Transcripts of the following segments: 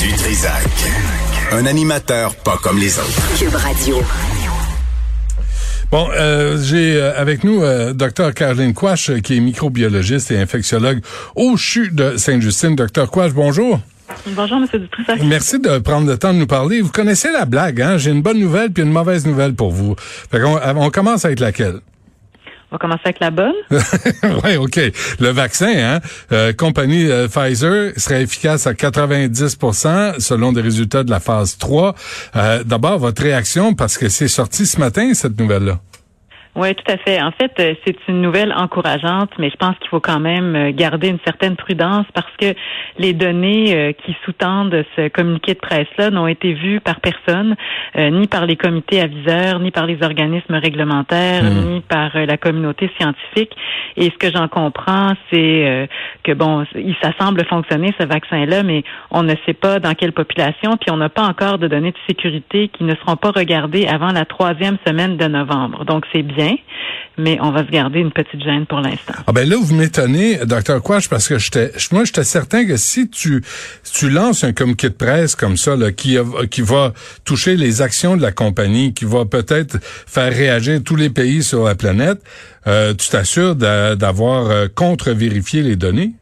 Du Trisac. Un animateur pas comme les autres. Cube Radio. Bon, euh, j'ai euh, avec nous euh, Dr Caroline Quash, qui est microbiologiste et infectiologue au CHU de Sainte-Justine. Dr Quash, bonjour. Bonjour, M. Dutrissac. Merci de prendre le temps de nous parler. Vous connaissez la blague, hein? J'ai une bonne nouvelle puis une mauvaise nouvelle pour vous. Fait on, on commence avec laquelle? On va commencer avec la bonne. oui, OK. Le vaccin, hein, euh, compagnie euh, Pfizer serait efficace à 90% selon des résultats de la phase 3. Euh, D'abord, votre réaction, parce que c'est sorti ce matin, cette nouvelle-là. Oui, tout à fait. En fait, euh, c'est une nouvelle encourageante, mais je pense qu'il faut quand même euh, garder une certaine prudence parce que les données euh, qui sous-tendent ce communiqué de presse-là n'ont été vues par personne, ni par les comités aviseurs, ni par les organismes réglementaires, hmm. ni par la communauté scientifique. Et ce que j'en comprends, c'est que bon, il ça semble fonctionner ce vaccin-là, mais on ne sait pas dans quelle population, puis on n'a pas encore de données de sécurité qui ne seront pas regardées avant la troisième semaine de novembre. Donc c'est bien mais on va se garder une petite gêne pour l'instant. Ah ben là, vous m'étonnez, docteur Quash, parce que j'étais, moi, j'étais certain que si tu, tu lances un communiqué de presse comme ça, là, qui, qui va toucher les actions de la compagnie, qui va peut-être faire réagir tous les pays sur la planète, euh, tu t'assures d'avoir euh, contre-vérifié les données?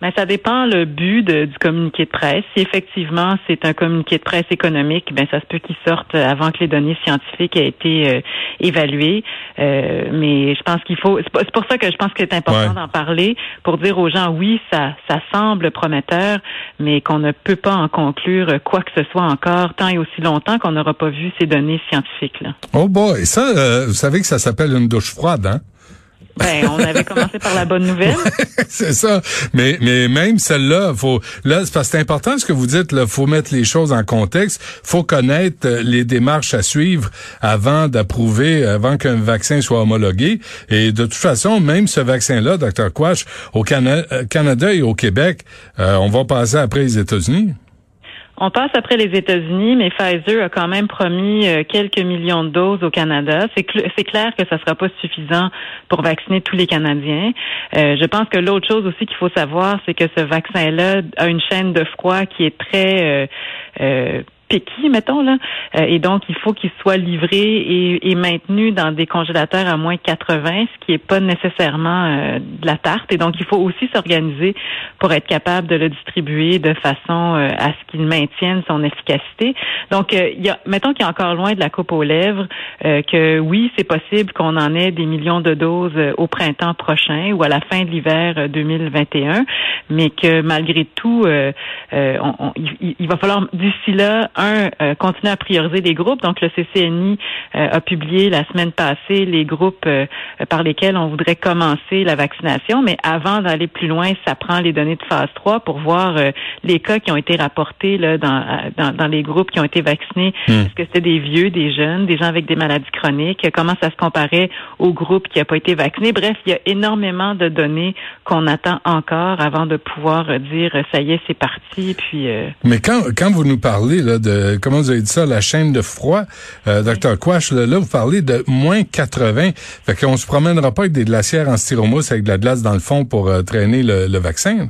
Mais ça dépend le but du communiqué de presse. Si effectivement c'est un communiqué de presse économique, ben ça se peut qu'il sorte avant que les données scientifiques aient été euh, évaluées. Euh, mais je pense qu'il faut. C'est pour ça que je pense que c'est important d'en parler pour dire aux gens oui, ça ça semble prometteur, mais qu'on ne peut pas en conclure quoi que ce soit encore tant et aussi longtemps qu'on n'aura pas vu ces données scientifiques là. Oh boy, ça, euh, vous savez que ça s'appelle une douche froide, hein? Ben, on avait commencé par la bonne nouvelle. c'est ça. Mais, mais même celle-là, faut, là, c'est parce que c'est important ce que vous dites, là. Faut mettre les choses en contexte. Faut connaître euh, les démarches à suivre avant d'approuver, avant qu'un vaccin soit homologué. Et de toute façon, même ce vaccin-là, Dr. Quash, au euh, Canada et au Québec, euh, on va passer après les États-Unis. On passe après les États-Unis, mais Pfizer a quand même promis euh, quelques millions de doses au Canada. C'est, clair que ça ne sera pas suffisant pour vacciner tous les Canadiens. Euh, je pense que l'autre chose aussi qu'il faut savoir, c'est que ce vaccin-là a une chaîne de froid qui est très euh, piqué, mettons là, euh, et donc il faut qu'il soit livré et, et, maintenu dans des congélateurs à moins 80, ce qui est pas nécessairement euh, de la tarte. Et donc il faut aussi s'organiser pour être capable de le distribuer de façon euh, à ce qu'il maintienne son efficacité. Donc il y a, mettons qu'il est encore loin de la coupe aux lèvres, que oui c'est possible qu'on en ait des millions de doses au printemps prochain ou à la fin de l'hiver 2021, mais que malgré tout, on, il, il va falloir d'ici là un, euh, continuer à prioriser les groupes. Donc, le CCNI euh, a publié la semaine passée les groupes euh, par lesquels on voudrait commencer la vaccination. Mais avant d'aller plus loin, ça prend les données de phase 3 pour voir les cas qui ont été rapportés là, dans, dans, dans les groupes qui ont été vaccinés. Hmm. Est-ce que c'était des vieux, des jeunes, des gens avec des maladies chroniques? Comment ça se comparait au groupe qui n'a pas été vacciné? Bref, il y a énormément de données qu'on attend encore avant de pouvoir dire ça y est, c'est parti. Puis, Mais quand, quand vous nous parlez là, de comment vous avez dit ça, la chaîne de froid. Euh, Docteur Quash, là, vous parlez de moins 80. Fait qu'on se promènera pas avec des glacières en styromousse avec de la glace dans le fond pour euh, traîner le vaccin.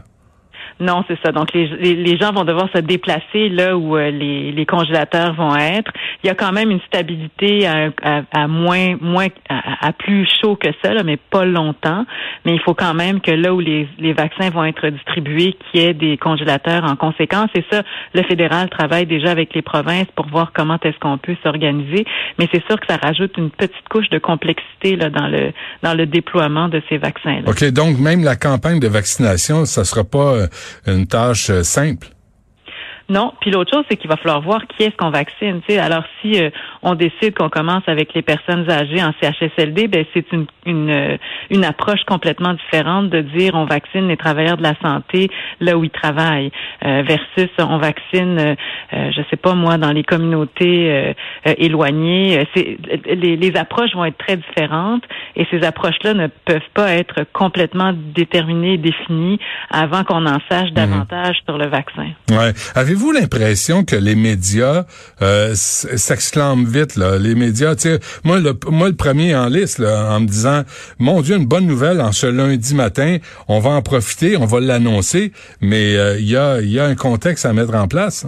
Non, c'est ça. Donc les, les, gens vont devoir se déplacer là où euh, les, les congélateurs vont être. Il y a quand même une stabilité à, à, moins moins à, plus chaud que ça, là, mais pas longtemps. Mais il faut quand même que là où les, les vaccins vont être distribués, qu'il y ait des congélateurs en conséquence. Et ça, le fédéral travaille déjà avec les provinces pour voir comment est-ce qu'on peut s'organiser. Mais c'est sûr que ça rajoute une petite couche de complexité là dans le dans le déploiement de ces vaccins. -là. Ok, donc même la campagne de vaccination, ça sera pas euh, une tâche euh, simple. Non. Puis l'autre chose, c'est qu'il va falloir voir qui est-ce qu'on vaccine. sais. Alors, si euh, on décide qu'on commence avec les personnes âgées en CHSLD, ben c'est une, une, euh, une approche complètement différente de dire on vaccine les travailleurs de la santé là où ils travaillent, euh, versus on vaccine, je sais pas moi, dans les communautés éloignées. Les, les approches vont être très différentes et ces approches-là ne peuvent pas être complètement déterminées, définies avant qu'on en sache mhm. davantage sur le vaccin. Ouais. Avez avez-vous l'impression que les médias euh, s'exclament vite là? Les médias, moi le moi le premier en liste là, en me disant mon Dieu, une bonne nouvelle en ce lundi matin, on va en profiter, on va l'annoncer, mais euh, il y a il y a un contexte à mettre en place.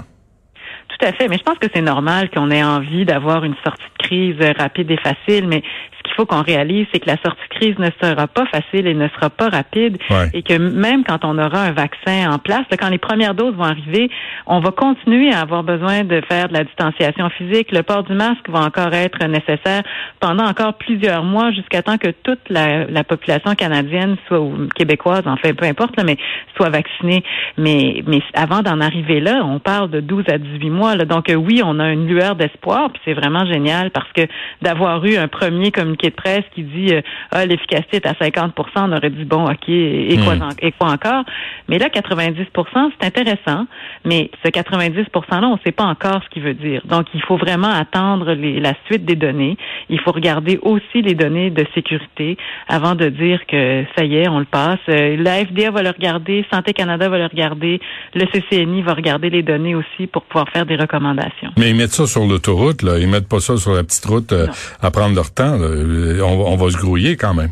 Tout à fait, mais je pense que c'est normal qu'on ait envie d'avoir une sortie de crise rapide et facile, mais qu'il faut qu'on réalise, c'est que la sortie de crise ne sera pas facile et ne sera pas rapide. Et que même quand on aura un vaccin en place, quand les premières doses vont arriver, on va continuer à avoir besoin de faire de la distanciation physique. Le port du masque va encore être nécessaire pendant encore plusieurs mois jusqu'à temps que toute la, population canadienne soit ou québécoise, en fait, peu importe, mais soit vaccinée. Mais, mais avant d'en arriver là, on parle de 12 à 18 mois. Donc oui, on a une lueur d'espoir, puis c'est vraiment génial parce que d'avoir eu un premier communiqué de presse qui dit euh, ah, l'efficacité est à 50% on aurait dit bon, OK, et, quoi, hmm. et quoi encore? Mais là, 90% c'est intéressant, mais ce 90 %-là, on ne sait pas encore ce qu'il veut dire. Donc, il faut vraiment attendre la suite des données. Il faut regarder aussi les données de sécurité avant de dire que ça y est, on le passe. Euh, la FDA va le regarder, Santé Canada va le regarder, le CCNI va regarder les données aussi pour pouvoir faire des recommandations. Mais ils mettent ça sur l'autoroute, là. Ils mettent pas ça sur la petite route euh, à prendre leur temps. Là. Euh, on, va se grouiller quand même.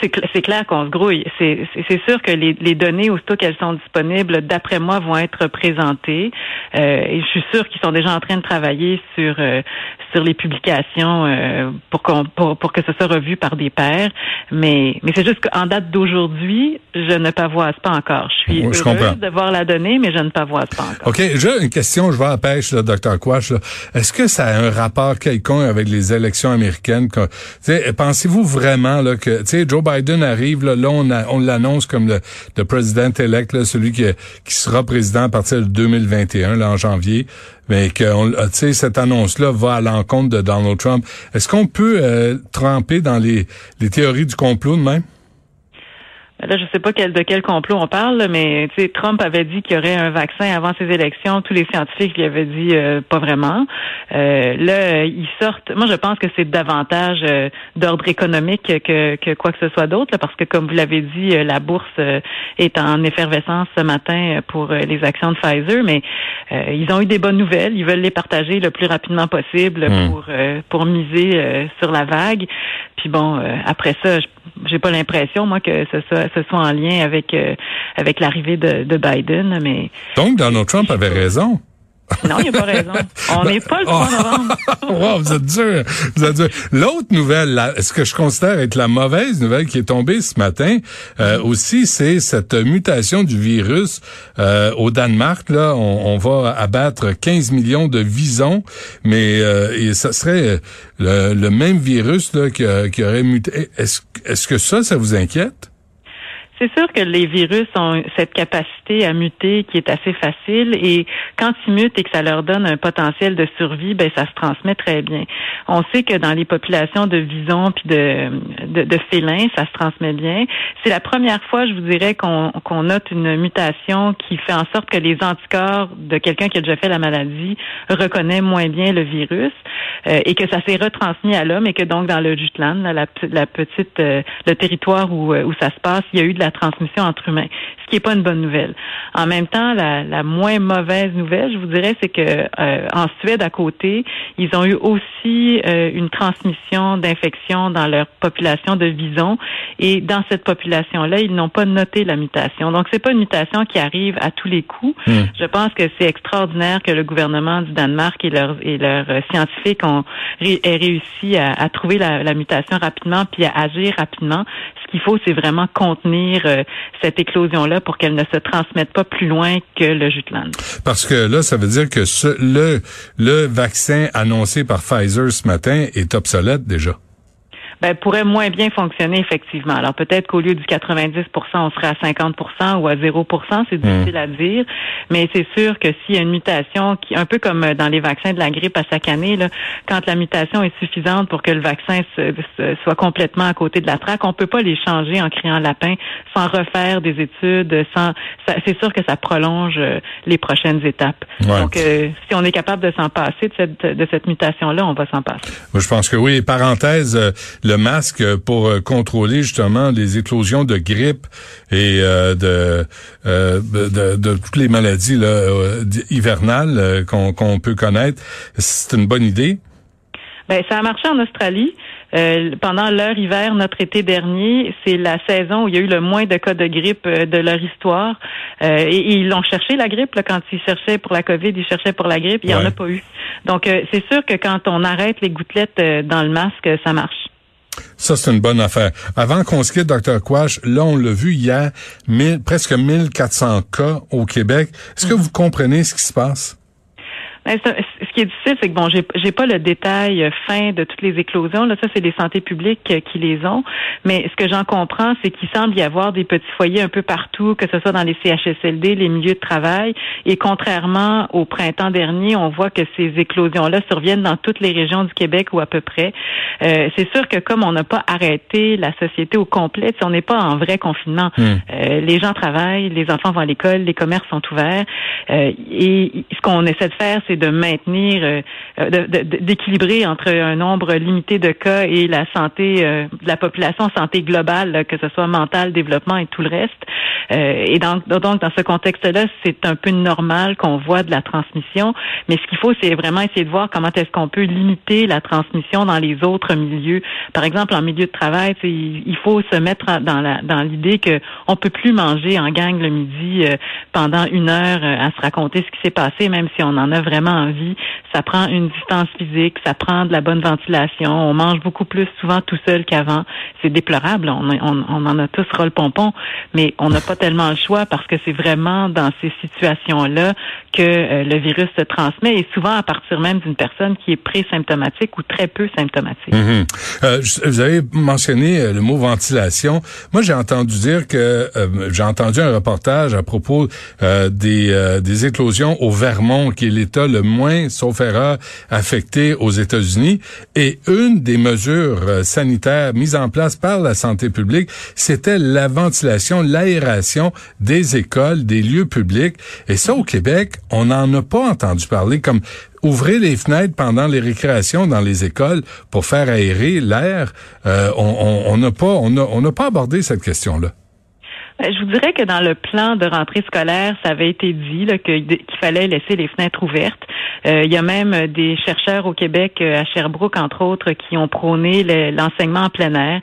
C'est clair qu'on se grouille. C'est sûr que les, les données, aussitôt qu'elles sont disponibles, d'après moi, vont être présentées. Euh, et je suis sûre qu'ils sont déjà en train de travailler sur euh, sur les publications euh, pour, qu'on pour, pour que ce soit revu par des pairs. Mais mais c'est juste qu'en date d'aujourd'hui, je ne pavoise pas encore. Je suis heureuse de voir la donnée, mais je ne pavoise pas encore. OK. J'ai une question. Je vais à la pêche, là, Dr. Quash. Est-ce que ça a un rapport quelconque avec les élections américaines? Pensez-vous vraiment là, que Joe Biden arrive, là, on, on l'annonce comme le, le président-élect, celui qui, sera président à partir de 2021, là, en janvier, mais que ah, sais, cette annonce-là va à l'encontre de Donald Trump. Est-ce qu'on peut euh, tremper dans les théories du complot de même? Là, je sais pas quel, de quel complot on parle, mais Trump avait dit qu'il y aurait un vaccin avant ses élections. Tous les scientifiques lui avaient dit euh, pas vraiment. Euh, là, ils sortent. Moi, je pense que c'est davantage euh, d'ordre économique que, que quoi que ce soit d'autre, parce que comme vous l'avez dit, la bourse est en effervescence ce matin pour les actions de Pfizer, mais ils ont eu des bonnes nouvelles. Ils veulent les partager le plus rapidement possible hmm. pour pour miser sur la vague. Puis bon, après ça, j'ai pas l'impression moi que ce soit ce soit en lien avec euh, avec l'arrivée de, de Biden, mais donc Donald Trump avait raison. Non, il n'y a pas raison. On n'est pas le 3 novembre. wow, vous êtes dur. Vous êtes dur. L'autre nouvelle, ce que je considère être la mauvaise nouvelle qui est tombée ce matin euh, aussi, c'est cette mutation du virus euh, au Danemark. Là, on, on, va abattre 15 millions de visons, mais euh, et ça serait le, le, même virus là, qui, qui aurait muté. Est-ce est-ce que ça, ça vous inquiète? C'est sûr que les virus ont cette capacité à muter qui est assez facile et quand ils mutent et que ça leur donne un potentiel de survie, ben ça se transmet très bien. On sait que dans les populations de visons puis de, de, félins, ça se transmet bien. C'est la première fois, je vous dirais, qu'on note une mutation qui fait en sorte que les anticorps de quelqu'un qui a déjà fait la maladie reconnaît moins bien le virus euh, et que ça s'est retransmis à l'homme et que donc dans le Jutland, la, la petite, euh, le territoire où, où ça se passe, il y a eu de la transmission entre humains, ce qui n'est pas une bonne nouvelle. En même temps, la, la moins mauvaise nouvelle, je vous dirais, c'est que euh, en Suède à côté, ils ont eu aussi euh, une transmission d'infection dans leur population de visons et dans cette population-là, ils n'ont pas noté la mutation. Donc c'est pas une mutation qui arrive à tous les coups. Hmm. Je pense que c'est extraordinaire que le gouvernement du Danemark et leurs et leurs scientifiques ont aient réussi à, à trouver la, la mutation rapidement puis à agir rapidement. Ce qu'il faut, c'est vraiment contenir euh, cette éclosion-là pour qu'elle ne se transmette pas plus loin que le Jutland. Parce que là, ça veut dire que le, le vaccin annoncé par Pfizer ce matin est obsolète déjà ben, pourrait moins bien fonctionner effectivement. Alors peut-être qu'au lieu du 90% on serait à 50% ou à 0% c'est hmm. difficile à dire, mais c'est sûr que s'il y a une mutation qui, un peu comme dans les vaccins de la grippe à chaque année, là, quand la mutation est suffisante pour que le vaccin soit complètement à côté de la traque, on peut pas les changer en créant lapin sans refaire des études, sans. C'est sûr que ça prolonge euh, les prochaines étapes. Donc, euh, si on est capable de s'en passer de cette, de cette mutation-là, on va s'en passer. Je pense que oui. Parenthèse. Euh, le masque pour contrôler justement les éclosions de grippe et de, de, de, toutes les maladies là, hivernales qu'on peut connaître. C'est une bonne idée. Ben, ça a marché en Australie. Euh, pendant leur hiver, notre été dernier, c'est la saison où il y a eu le moins de cas de grippe euh, de leur histoire. Euh, et, ils l'ont cherché, la grippe, là, quand ils cherchaient pour la COVID, ils cherchaient pour la grippe, il n'y en a pas eu. Donc, c'est sûr que quand on arrête les gouttelettes dans le masque, ça marche. Ça, c'est une bonne affaire. Avant qu'on se quitte, Dr. Quash, là, on l'a vu hier, mille, presque 1400 cas au Québec. Est-ce que mm-hmm. vous comprenez ce qui se passe? Ce qui est difficile, c'est que bon, j'ai, j'ai pas le détail euh, fin de toutes les éclosions. Là, ça, c'est des santé publiques euh, qui les ont. Mais ce que j'en comprends, c'est qu'il semble y avoir des petits foyers un peu partout, que ce soit dans les CHSLD, les milieux de travail. Et contrairement au printemps dernier, on voit que ces éclosions-là surviennent dans toutes les régions du Québec ou à peu près. Euh, c'est sûr que comme on n'a pas arrêté la société au complet, on n'est pas en vrai confinement. Hmm. Euh, les gens travaillent, les enfants vont à l'école, les commerces sont ouverts. Euh, et ce qu'on essaie de faire, c'est de maintenir, euh, d'équilibrer entre un nombre limité de cas et la santé euh, de la population, santé globale, que ce soit mentale, développement et tout le reste. Euh, et donc, donc, dans ce contexte-là, c'est un peu normal qu'on voit de la transmission. Mais ce qu'il faut, c'est vraiment essayer de voir comment est-ce qu'on peut limiter la transmission dans les autres milieux. Par exemple, en milieu de travail, il faut se mettre dans la dans l'idée que on peut plus manger en gang le midi pendant une heure à se raconter ce qui s'est passé, même si on en a vraiment envie. Ça prend une distance physique, ça prend de la bonne ventilation. On mange beaucoup plus souvent tout seul qu'avant. C'est déplorable. On, on, on, en a tous ras le pompon, mais on n'a pas tellement le choix parce que c'est vraiment dans ces situations-là que euh, le virus se transmet et souvent à partir même d'une personne qui est pré-symptomatique ou très peu symptomatique. Mhm. Euh, vous avez mentionné euh, le mot ventilation. Moi, j'ai entendu dire que j'ai entendu un reportage à propos des, des éclosions au Vermont, qui est l'État le moins, affecté aux États-Unis. Et une des mesures euh, sanitaires mises en place par la santé publique, c'était la ventilation, l'aération des écoles, des lieux publics. Et ça, au Québec, on n'en a pas entendu parler comme ouvrir les fenêtres pendant les récréations dans les écoles pour faire aérer l'air. Euh, on n'a pas, on n'a pas abordé cette question-là. Ben, je vous dirais que dans le plan de rentrée scolaire, ça avait été dit qu'il fallait laisser les fenêtres ouvertes. Euh, il y a même des chercheurs au Québec, euh, à Sherbrooke entre autres, qui ont prôné l'enseignement en plein air,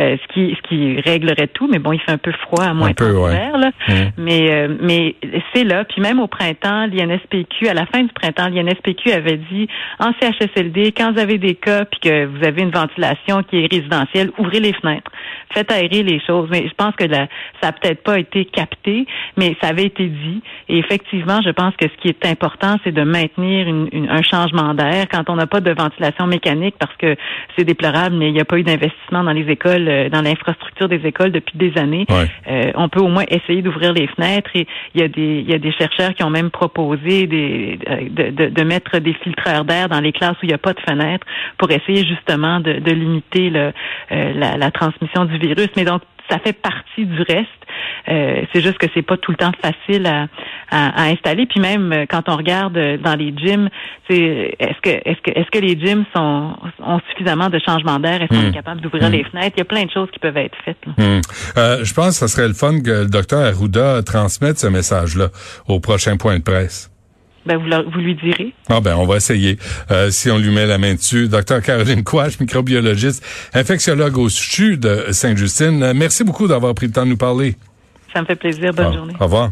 euh, ce qui ce qui réglerait tout. Mais bon, il fait un peu froid à moins de là. Mmh. Mais mais c'est là. Puis même au printemps, l'INSPQ, à la fin du printemps, l'INSPQ avait dit en CHSLD, quand vous avez des cas puis que vous avez une ventilation qui est résidentielle, ouvrez les fenêtres, faites aérer les choses. Mais je pense que ça n'a peut-être pas été capté, mais ça avait été dit. Et effectivement, je pense que ce qui est important, c'est de maintenir un changement d'air quand on n'a pas de ventilation mécanique parce que c'est déplorable, mais il n'y a pas eu d'investissement dans les écoles, euh, dans l'infrastructure des écoles depuis des années. Euh, on peut au moins essayer d'ouvrir les fenêtres et il y a des il y a des chercheurs qui ont même proposé des, de, de, de mettre des filtreurs d'air dans les classes où il n'y a pas de fenêtres pour essayer justement de, de limiter le, euh, la, la transmission du virus. Mais donc ça fait partie du reste. Euh, c'est juste que c'est pas tout le temps facile à, à, installer. Puis même euh, quand on regarde euh, dans les gyms, est-ce que est-ce que est-ce que les gyms sont ont suffisamment de changements d'air? Est-ce qu'on est hmm. capable d'ouvrir hmm. les fenêtres? Il y a plein de choses qui peuvent être faites. Hmm. je pense que ce serait le fun que le docteur Arruda transmette ce message-là au prochain point de presse. Ben, vous, lui direz. Ah ben, on va essayer. si on lui met la main dessus. Docteur Caroline Quash, microbiologiste, infectiologue au CHU de Sainte-Justine. Merci beaucoup d'avoir pris le temps de nous parler. Ça me fait plaisir. Bonne ah, journée. Au revoir.